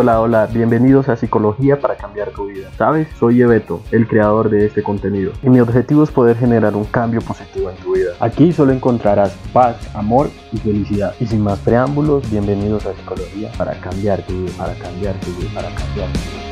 Hola, hola, bienvenidos a Psicología para cambiar tu vida. ¿Sabes? Soy Ebeto, el creador de este contenido. Y mi objetivo es poder generar un cambio positivo en tu vida. Aquí solo encontrarás paz, amor y felicidad. Y sin más preámbulos, bienvenidos a Psicología para cambiar tu vida, para cambiar tu vida, para cambiar tu vida.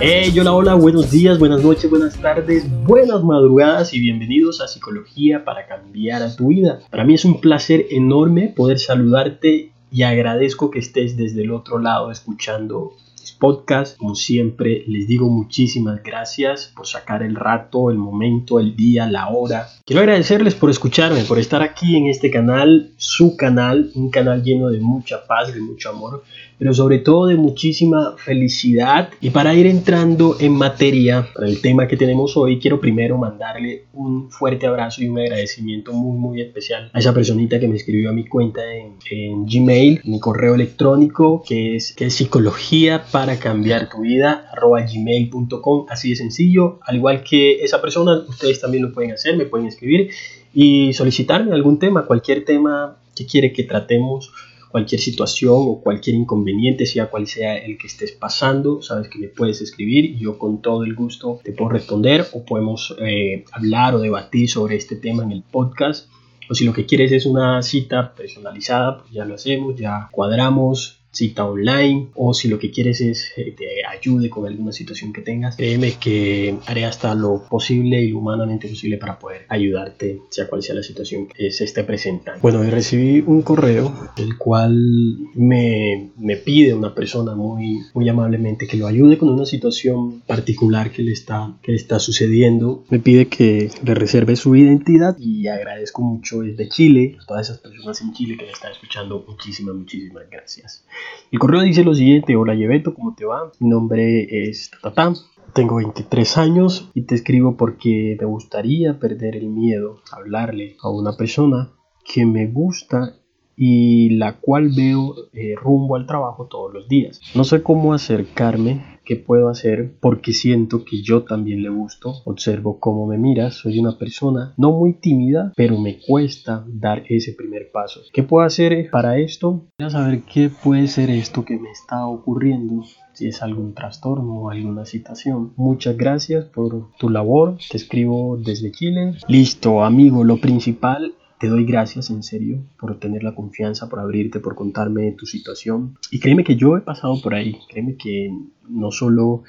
Hey, hola, hola, buenos días, buenas noches, buenas tardes, buenas madrugadas y bienvenidos a Psicología para cambiar a tu vida. Para mí es un placer enorme poder saludarte y agradezco que estés desde el otro lado escuchando mis podcasts. Como siempre, les digo muchísimas gracias por sacar el rato, el momento, el día, la hora. Quiero agradecerles por escucharme, por estar aquí en este canal, su canal, un canal lleno de mucha paz, de mucho amor, pero sobre todo de muchísima felicidad. Y para ir entrando en materia, para el tema que tenemos hoy, quiero primero mandarle un fuerte abrazo y un agradecimiento muy, muy especial a esa personita que me escribió a mi cuenta en, en Gmail, mi correo electrónico, que es, que es psicología para cambiar tu vida, arroba gmail.com, así de sencillo. Al igual que esa persona, ustedes también lo pueden hacer, me pueden escribir y solicitarme algún tema, cualquier tema que quiere que tratemos cualquier situación o cualquier inconveniente, sea cual sea el que estés pasando, sabes que me puedes escribir y yo con todo el gusto te puedo responder o podemos eh, hablar o debatir sobre este tema en el podcast. O si lo que quieres es una cita personalizada, pues ya lo hacemos, ya cuadramos cita online o si lo que quieres es que eh, te ayude con alguna situación que tengas, créeme que haré hasta lo posible y lo humanamente posible para poder ayudarte, sea cual sea la situación que se esté presentando. Bueno, y recibí un correo el cual me, me pide una persona muy, muy amablemente que lo ayude con una situación particular que le, está, que le está sucediendo. Me pide que le reserve su identidad y agradezco mucho desde Chile, a todas esas personas en Chile que me están escuchando, muchísimas, muchísimas gracias. El correo dice lo siguiente, hola Yebeto, ¿cómo te va? Mi nombre es Tatán, tengo 23 años y te escribo porque me gustaría perder el miedo a hablarle a una persona que me gusta y la cual veo eh, rumbo al trabajo todos los días. No sé cómo acercarme qué puedo hacer porque siento que yo también le gusto. Observo cómo me mira, soy una persona no muy tímida, pero me cuesta dar ese primer paso. ¿Qué puedo hacer para esto? Quiero saber qué puede ser esto que me está ocurriendo si es algún trastorno o alguna situación. Muchas gracias por tu labor. Te escribo desde Chile. Listo, amigo, lo principal te doy gracias en serio por tener la confianza, por abrirte, por contarme tu situación. Y créeme que yo he pasado por ahí. Créeme que no solo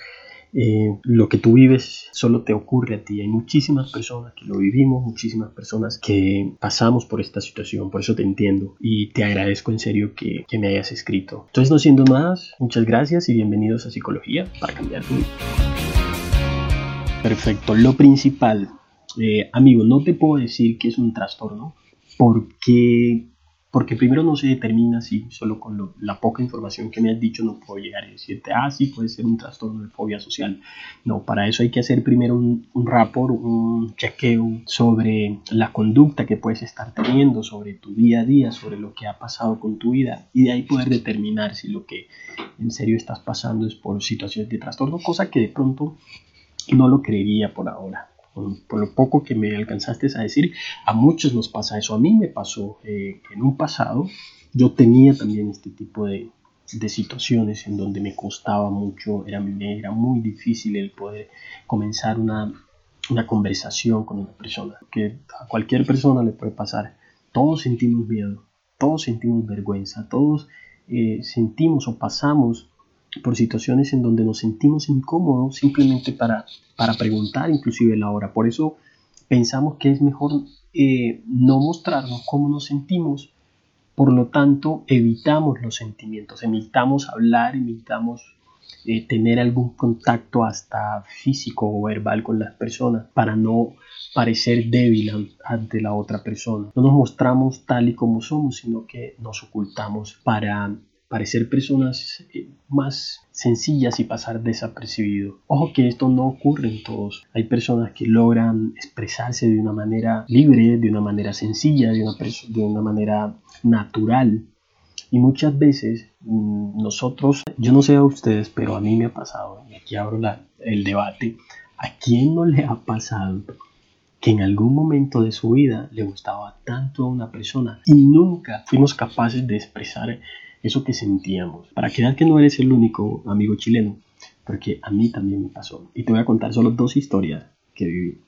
eh, lo que tú vives solo te ocurre a ti. Hay muchísimas personas que lo vivimos, muchísimas personas que pasamos por esta situación. Por eso te entiendo y te agradezco en serio que, que me hayas escrito. Entonces, no siendo más, muchas gracias y bienvenidos a Psicología para cambiar tu vida. Perfecto. Lo principal eh, amigo, no te puedo decir que es un trastorno porque, porque primero no se determina si solo con la poca información que me has dicho no puedo llegar a decirte, ah, sí, puede ser un trastorno de fobia social. No, para eso hay que hacer primero un, un rapport, un chequeo sobre la conducta que puedes estar teniendo, sobre tu día a día, sobre lo que ha pasado con tu vida y de ahí poder determinar si lo que en serio estás pasando es por situaciones de trastorno, cosa que de pronto no lo creería por ahora por, lo poco que me alcanzaste a decir, a muchos nos pasa eso. A mí me pasó eh, en un pasado, yo tenía también este tipo de, de situaciones en donde me costaba mucho, era, era muy difícil el poder comenzar una, una conversación con una persona, que a cualquier persona le puede pasar. Todos sentimos miedo, todos sentimos vergüenza, todos eh, sentimos o pasamos por situaciones en donde nos sentimos incómodos simplemente para, para preguntar inclusive la hora. Por eso pensamos que es mejor eh, no mostrarnos cómo nos sentimos, por lo tanto evitamos los sentimientos, evitamos hablar, evitamos eh, tener algún contacto hasta físico o verbal con las personas para no parecer débil ante la otra persona. No nos mostramos tal y como somos, sino que nos ocultamos para parecer personas eh, más sencillas y pasar desapercibido. Ojo que esto no ocurre en todos. Hay personas que logran expresarse de una manera libre, de una manera sencilla, de una, de una manera natural. Y muchas veces mm, nosotros, yo no sé a ustedes, pero a mí me ha pasado, y aquí abro la, el debate, ¿a quién no le ha pasado que en algún momento de su vida le gustaba tanto a una persona y nunca fuimos capaces de expresar eso que sentíamos. Para que que no eres el único amigo chileno, porque a mí también me pasó. Y te voy a contar solo dos historias que viví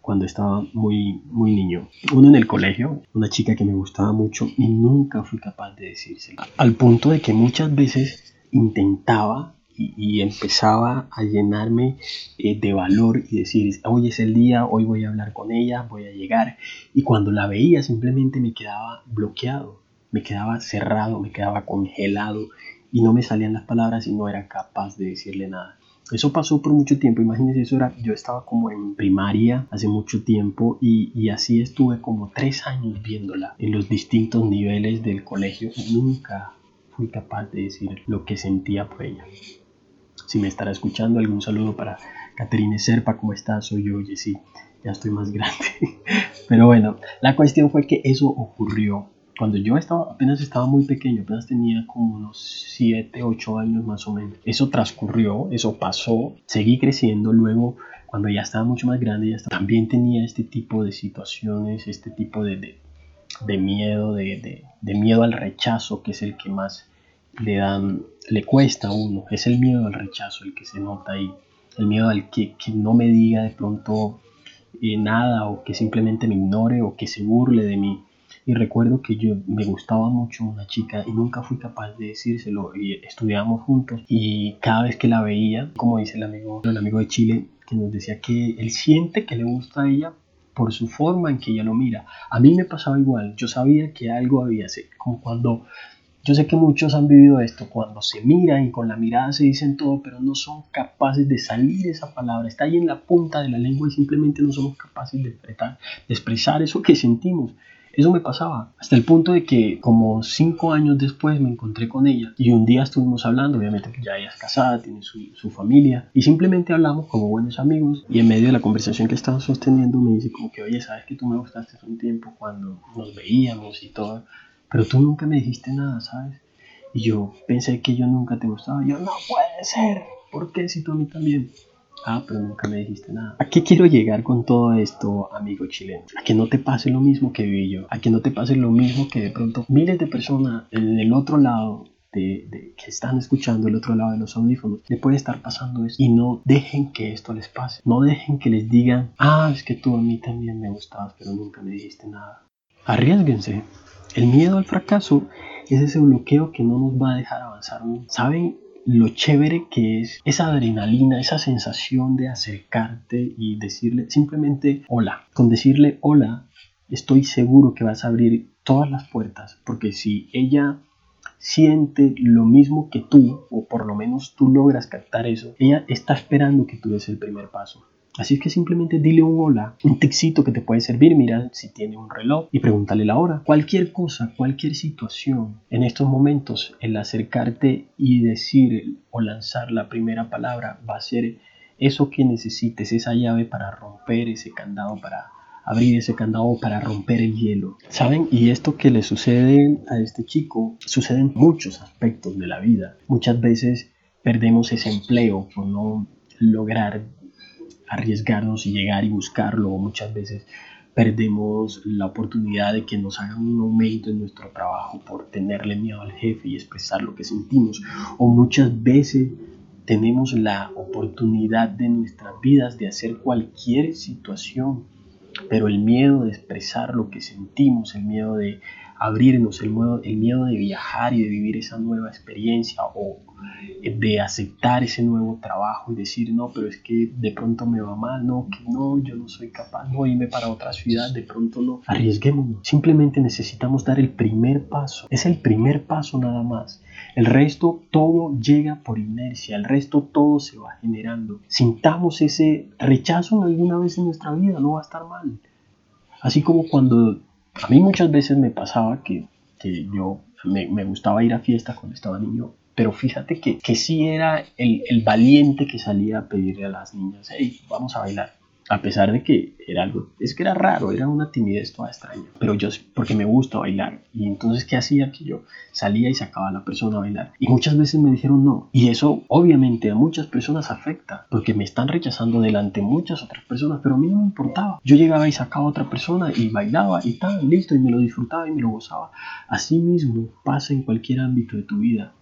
cuando estaba muy, muy niño. Uno en el colegio, una chica que me gustaba mucho y nunca fui capaz de decírselo. Al punto de que muchas veces intentaba y, empezaba a llenarme eh, de valor y decir, hoy es el día, hoy voy a hablar con ella, voy a llegar. Y cuando la veía simplemente me quedaba bloqueado, me quedaba cerrado, me quedaba congelado y no me salían las palabras y no era capaz de decirle nada. Eso pasó por mucho tiempo, imagínense, eso era, yo estaba como en primaria hace mucho tiempo y, y así estuve como tres años viéndola en los distintos niveles del colegio. Nunca fui capaz de decir lo que sentía por ella. Si me estará escuchando, algún saludo para Caterine Serpa, ¿cómo estás? Soy yo, sí, ya estoy más grande. Pero bueno, la cuestión fue que eso ocurrió cuando yo estaba, apenas estaba muy pequeño, apenas tenía como unos 7, 8 años más o menos. Eso transcurrió, eso pasó, seguí creciendo, luego cuando ya estaba mucho más grande, ya también tenía este tipo de situaciones, este tipo de, de, miedo, de, de, miedo al rechazo, que es el que más le dan, le cuesta a uno, es el miedo al rechazo el que se nota ahí, el miedo al que, que no me diga de pronto eh, nada o que simplemente me ignore o que se burle de mí. Y recuerdo que yo me gustaba mucho una chica y nunca fui capaz de decírselo y estudiábamos juntos y cada vez que la veía, como dice el amigo, el amigo de Chile, que nos decía que él siente que le gusta a ella por su forma en que ella lo mira. A mí me pasaba igual, yo sabía que algo había, como cuando yo sé que muchos han vivido esto, cuando se miran y con la mirada se dicen todo, pero no son capaces de salir esa palabra, está ahí en la punta de la lengua y simplemente no somos capaces de, de expresar eso que sentimos. Eso me pasaba, hasta el punto de que como cinco años después me encontré con ella y un día estuvimos hablando, obviamente ya ella es casada, tiene su, su, familia, y simplemente hablamos como buenos amigos y en medio de la conversación que estaba sosteniendo me dice como que, oye, sabes que tú me gustaste hace un tiempo cuando nos veíamos y todo, pero tú nunca me dijiste nada, ¿sabes? Y yo pensé que yo nunca te gustaba, yo no puede ser, ¿por qué si tú a mí también? Ah, pero nunca me dijiste nada. ¿A qué quiero llegar con todo esto, amigo chileno? A que no te pase lo mismo que viví yo. A que no te pase lo mismo que de pronto miles de personas en el otro lado de, que están escuchando el otro lado de los audífonos, le puede estar pasando eso y no dejen que esto les pase. No dejen que les digan, ah, es que tú a mí también me gustabas, pero nunca me dijiste nada. Arriesguense. El miedo al fracaso es ese bloqueo que no nos va a dejar avanzar. ¿Saben? Lo chévere que es esa adrenalina, esa sensación de acercarte y decirle simplemente hola. Con decirle hola, estoy seguro que vas a abrir todas las puertas, porque si ella siente lo mismo que tú, o por lo menos tú logras captar eso, ella está esperando que tú des el primer paso. Así es que simplemente dile un hola, un texito que te puede servir, mira si tiene un reloj y pregúntale la hora. Cualquier cosa, cualquier situación, en estos momentos el acercarte y decir o lanzar la primera palabra va a ser eso que necesites, esa llave para romper ese candado, para abrir ese candado, para romper el hielo. ¿Saben? Y esto que le sucede a este chico sucede en muchos aspectos de la vida. Muchas veces perdemos ese empleo por no lograr arriesgarnos y llegar y buscarlo. Muchas veces perdemos la oportunidad de que nos hagan un aumento en nuestro trabajo por tenerle miedo al jefe y expresar lo que sentimos. O muchas veces tenemos la oportunidad de nuestras vidas de hacer cualquier situación, pero el miedo de expresar lo que sentimos, el miedo de abrirnos, el miedo, el miedo de viajar y de vivir esa nueva experiencia o de aceptar ese nuevo trabajo y decir, no, pero es que de pronto me va mal, no, que no, yo no soy capaz, no, irme para otra ciudad, de pronto no. Arriesguémonos. Simplemente necesitamos dar el primer paso. Es el primer paso nada más. El resto todo llega por inercia, el resto todo se va generando. Sintamos ese rechazo alguna vez en nuestra vida, no va a estar mal. Así como cuando a mí muchas veces me pasaba que, que yo me, me, gustaba ir a fiestas cuando estaba niño, pero fíjate que, que sí era el, el, valiente que salía a pedirle a las niñas, hey, vamos a bailar. A pesar de que era algo, es que era raro, era una timidez toda extraña. Pero yo, porque me gusta bailar. Y entonces, ¿qué hacía? Que yo salía y sacaba a la persona a bailar. Y muchas veces me dijeron no. Y eso, obviamente, a muchas personas afecta. Porque me están rechazando delante muchas otras personas. Pero a mí no me importaba. Yo llegaba y sacaba a otra persona y bailaba y tal, listo. Y me lo disfrutaba y me lo gozaba. Así mismo pasa en cualquier ámbito de tu vida.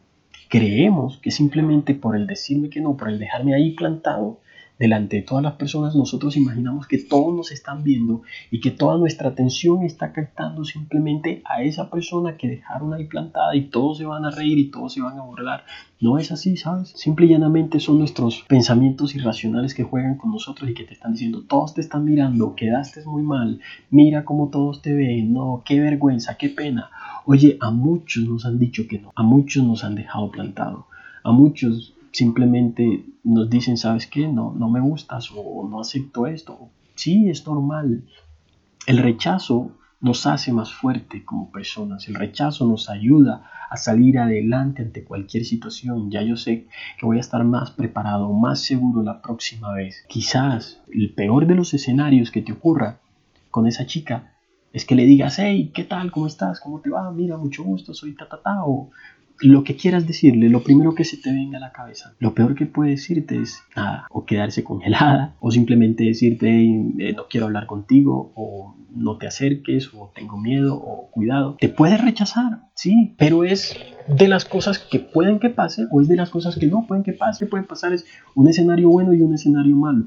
Creemos que simplemente por el decirme que no, por el dejarme ahí plantado, delante de todas las personas, nosotros imaginamos que todos nos están viendo y que toda nuestra atención está captando simplemente a esa persona que dejaron ahí plantada y todos se van a reír y todos se van a burlar. No es así, ¿sabes? Simple y llanamente son nuestros pensamientos irracionales que juegan con nosotros y que te están diciendo, todos te están mirando, quedaste muy mal, mira cómo todos te ven, no, qué vergüenza, qué pena. Oye, a muchos nos han dicho que no, a muchos nos han dejado plantado, a muchos simplemente nos dicen, ¿sabes qué? No, no me gustas o no acepto esto. Sí, es normal. El rechazo nos hace más fuerte como personas. El rechazo nos ayuda a salir adelante ante cualquier situación. Ya yo sé que voy a estar más preparado, más seguro la próxima vez. Quizás el peor de los escenarios que te ocurra con esa chica es que le digas, hey, ¿qué tal? ¿Cómo estás? ¿Cómo te va? Mira, mucho gusto, soy tatata. O lo que quieras decirle, lo primero que se te venga a la cabeza. Lo peor que puede decirte es nada, o quedarse congelada, o simplemente decirte eh, no quiero hablar contigo, o no te acerques, o tengo miedo, o cuidado. Te puede rechazar, sí, pero es de las cosas que pueden que pase, o es de las cosas que no pueden que pase. Puede pasar es un escenario bueno y un escenario malo.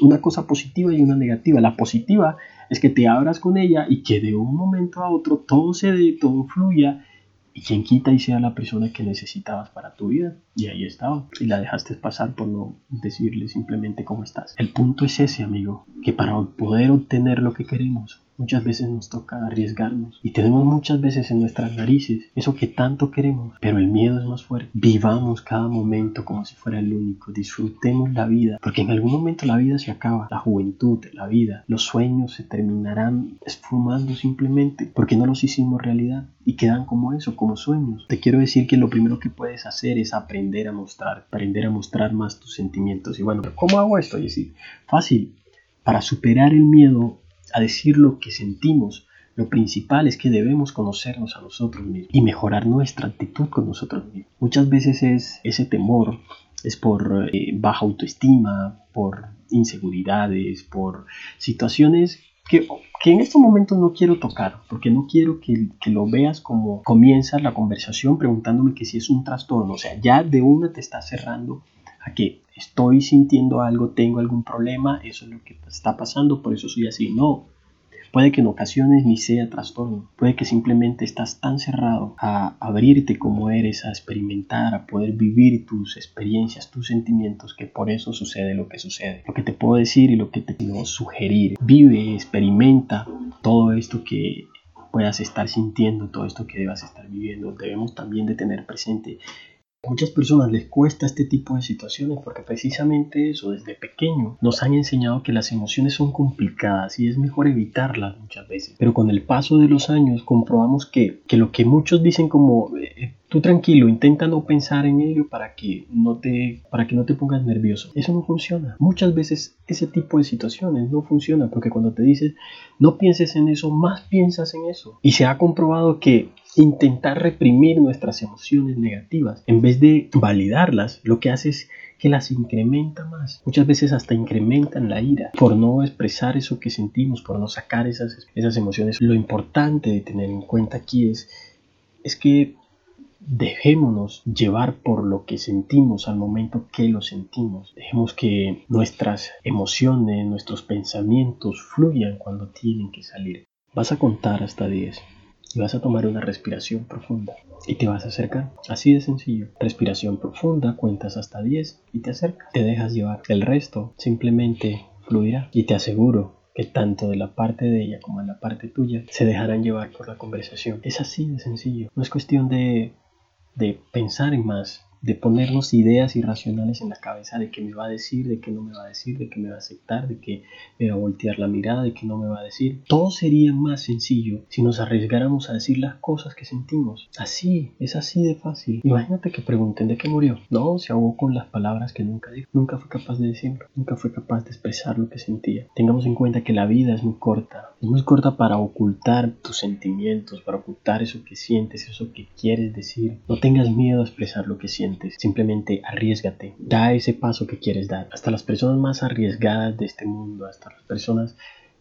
Una cosa positiva y una negativa. La positiva es que te abras con ella y que de un momento a otro todo se dé, todo fluya y quien quita y sea la persona que necesitabas para tu vida. Y ahí estaba. Y la dejaste pasar por no decirle simplemente cómo estás. El punto es ese, amigo, que para poder obtener lo que queremos, Muchas veces nos toca arriesgarnos y tenemos muchas veces en nuestras narices eso que tanto queremos, pero el miedo es más fuerte. Vivamos cada momento como si fuera el único, disfrutemos la vida, porque en algún momento la vida se acaba, la juventud, la vida, los sueños se terminarán esfumando simplemente porque no los hicimos realidad y quedan como eso, como sueños. Te quiero decir que lo primero que puedes hacer es aprender a mostrar, aprender a mostrar más tus sentimientos. Y bueno, ¿cómo hago esto? Y decir, fácil. Para superar el miedo a decir lo que sentimos, lo principal es que debemos conocernos a nosotros mismos y mejorar nuestra actitud con nosotros mismos. Muchas veces es ese temor, es por eh, baja autoestima, por inseguridades, por situaciones que, que, en estos momentos no quiero tocar, porque no quiero que, que, lo veas como comienza la conversación preguntándome que si es un trastorno, o sea, ya de una te está cerrando a que estoy sintiendo algo, tengo algún problema, eso es lo que está pasando, por eso soy así. No, puede que en ocasiones ni sea trastorno, puede que simplemente estás tan cerrado a abrirte como eres, a experimentar, a poder vivir tus experiencias, tus sentimientos, que por eso sucede lo que sucede. Lo que te puedo decir y lo que te puedo sugerir, vive, experimenta todo esto que puedas estar sintiendo, todo esto que debas estar viviendo. Debemos también de tener presente muchas personas les cuesta este tipo de situaciones porque precisamente eso, desde pequeño, nos han enseñado que las emociones son complicadas y es mejor evitarlas muchas veces. Pero con el paso de los años comprobamos que, que lo que muchos dicen como eh, tú tranquilo, intenta no pensar en ello para que no te para que no te pongas nervioso. Eso no funciona. Muchas veces ese tipo de situaciones no funciona porque cuando te dices no pienses en eso, más piensas en eso. Y se ha comprobado que intentar reprimir nuestras emociones negativas en vez de validarlas, lo que hace es que las incrementa más. Muchas veces hasta incrementan la ira por no expresar eso que sentimos, por no sacar esas, esas emociones. Lo importante de tener en cuenta aquí es, es que dejémonos llevar por lo que sentimos al momento que lo sentimos. Dejemos que nuestras emociones, nuestros pensamientos fluyan cuando tienen que salir. Vas a contar hasta 10 y vas a tomar una respiración profunda y te vas a acercar. Así de sencillo. Respiración profunda, cuentas hasta 10 y te acercas. Te dejas llevar. El resto simplemente fluirá y te aseguro que tanto de la parte de ella como de la parte tuya se dejarán llevar por la conversación. Es así de sencillo. No es cuestión de, de pensar en más. De ponernos ideas irracionales en la cabeza de qué me va a decir, de qué no me va a decir, de qué me va a aceptar, de qué me va a voltear la mirada, de qué no me va a decir. Todo sería más sencillo si nos arriesgáramos a decir las cosas que sentimos. Así, es así de fácil. Imagínate que pregunten de qué murió. No, se ahogó con las palabras que nunca dijo. Nunca fue capaz de decirlo. Nunca fue capaz de expresar lo que sentía. Tengamos en cuenta que la vida es muy corta. Es muy corta para ocultar tus sentimientos, para ocultar eso que sientes, eso que quieres decir. No tengas miedo a expresar lo que sientes Simplemente arriesgate. Da ese paso que quieres dar. Hasta las personas más arriesgadas de este mundo, hasta las personas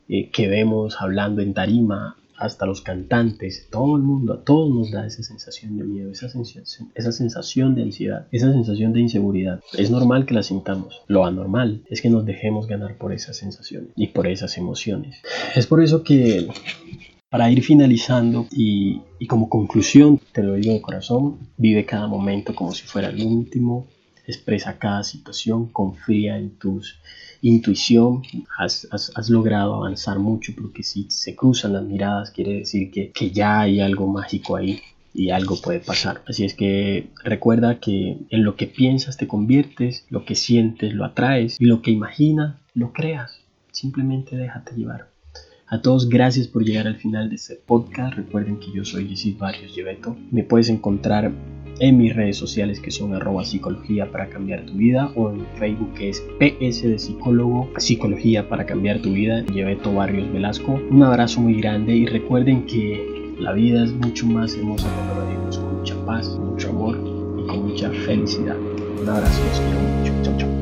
eh, que vemos hablando en tarima, hasta los cantantes, todo el mundo, a todos nos da esa sensación de miedo, esa sensación, esa sensación de ansiedad, esa sensación de inseguridad. Es normal que la sintamos. Lo anormal es que nos dejemos ganar por esas sensaciones y por esas emociones. Es por eso que para ir finalizando y, como conclusión, te lo digo de corazón, vive cada momento como si fuera el último, expresa cada situación, confía en tus intuición, has, has, logrado avanzar mucho porque si se cruzan las miradas quiere decir que, que ya hay algo mágico ahí y algo puede pasar. Así es que recuerda que en lo que piensas te conviertes, lo que sientes lo atraes y lo que imaginas lo creas. Simplemente déjate llevar. A todos, gracias por llegar al final de este podcast. Recuerden que yo soy Jesús Barrios Lleveto. Me puedes encontrar en mis redes sociales que son arroba psicología para cambiar tu vida o en Facebook que es PS de psicólogo, psicología para cambiar tu vida, Lleveto Barrios Velasco. Un abrazo muy grande y recuerden que la vida es mucho más hermosa cuando la vivimos con mucha paz, mucho amor y con mucha felicidad. Un abrazo, los quiero mucho. Chao, chao.